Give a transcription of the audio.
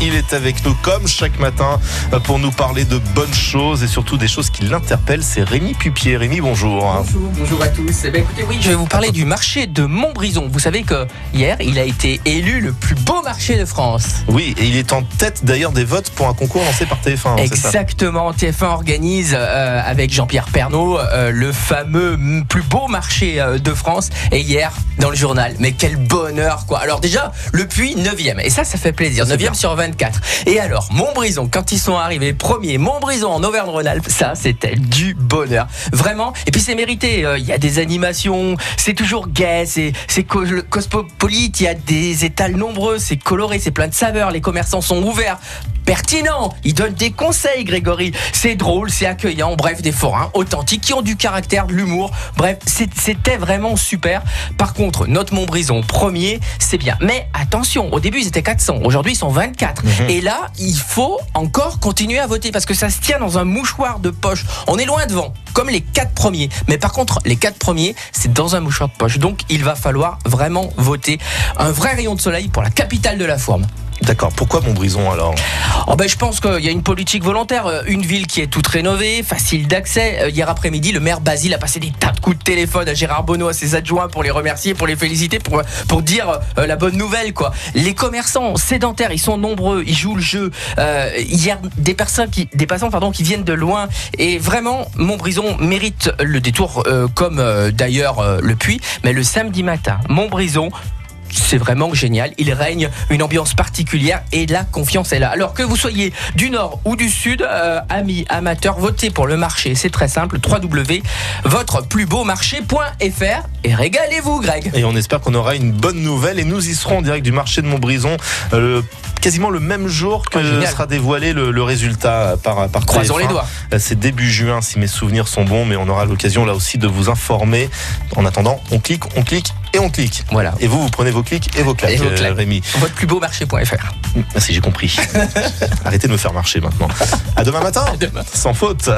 Il est avec nous comme chaque matin pour nous parler de bonnes choses et surtout des choses qui l'interpellent. C'est Rémi Pupier. Rémi, bonjour. Bonjour, bonjour à tous. Eh bien, écoutez, oui, je vais vous parler du marché de Montbrison. Vous savez que hier, il a été élu le plus beau marché de France. Oui, et il est en tête d'ailleurs des votes pour un concours lancé par TF1. hein, c'est ça? Exactement. TF1 organise euh, avec Jean-Pierre Pernaud euh, le fameux plus beau marché euh, de France. Et hier, dans le journal, mais quel bonheur quoi. Alors déjà, le puits 9e. Et ça, ça fait plaisir. C'est 9e bien. sur 24. Et alors, Montbrison, quand ils sont arrivés premiers, Montbrison en Auvergne-Rhône-Alpes, ça, c'était du bonheur. Vraiment. Et puis c'est mérité. Euh, Il y a des animations, c'est toujours gai, c'est c'est co- cosmopolite, il y a des étals nombreux, c'est coloré, c'est plein de saveurs, les commerçants sont ouverts. Pertinent, ils donnent des conseils, Grégory. C'est drôle, c'est accueillant. Bref, des forains authentiques qui ont du caractère, de l'humour. Bref, c'était vraiment super. Par contre, notre Montbrison premier, c'est bien. Mais attention, au début ils étaient 400, aujourd'hui ils sont 24. Et là, il faut encore continuer à voter parce que ça se tient dans un mouchoir de poche. On est loin devant, comme les quatre premiers. Mais par contre, les quatre premiers, c'est dans un mouchoir de poche. Donc, il va falloir vraiment voter un vrai rayon de soleil pour la capitale de la forme. D'accord. Pourquoi Montbrison alors Oh ben, je pense qu'il y a une politique volontaire, euh, une ville qui est toute rénovée, facile d'accès. Euh, Hier après-midi, le maire Basile a passé des tas de coups de téléphone à Gérard Bonneau, à ses adjoints pour les remercier, pour les féliciter, pour, pour dire euh, la bonne nouvelle. quoi. Les commerçants sédentaires, ils sont nombreux, ils jouent le jeu. A des personnes des passants pardon, qui viennent de loin et vraiment, Montbrison mérite le détour, comme d'ailleurs le Puy. Mais le samedi matin, Montbrison c'est vraiment génial. Il règne une ambiance particulière et la confiance est là. Alors que vous soyez du nord ou du sud, euh, amis, amateurs, votez pour le marché. C'est très simple. www.votreplusbeaumarché.fr et régalez-vous, Greg. Et on espère qu'on aura une bonne nouvelle et nous y serons en direct du marché de Montbrison. euh, quasiment le même jour que Oh, génial. sera dévoilé le, le résultat par, par Croisons TF1. les doigts. Euh, C'est début juin si mes souvenirs sont bons, mais on aura l'occasion là aussi de vous informer. En attendant, on clique, on clique et on clique. Voilà. Et vous, vous prenez vos clics et vos claques, Et vos euh, claques. Rémi. Votreplusbeaumarché.fr. Merci, j'ai compris. Arrêtez de me faire marcher maintenant. À demain matin, À demain. sans faute.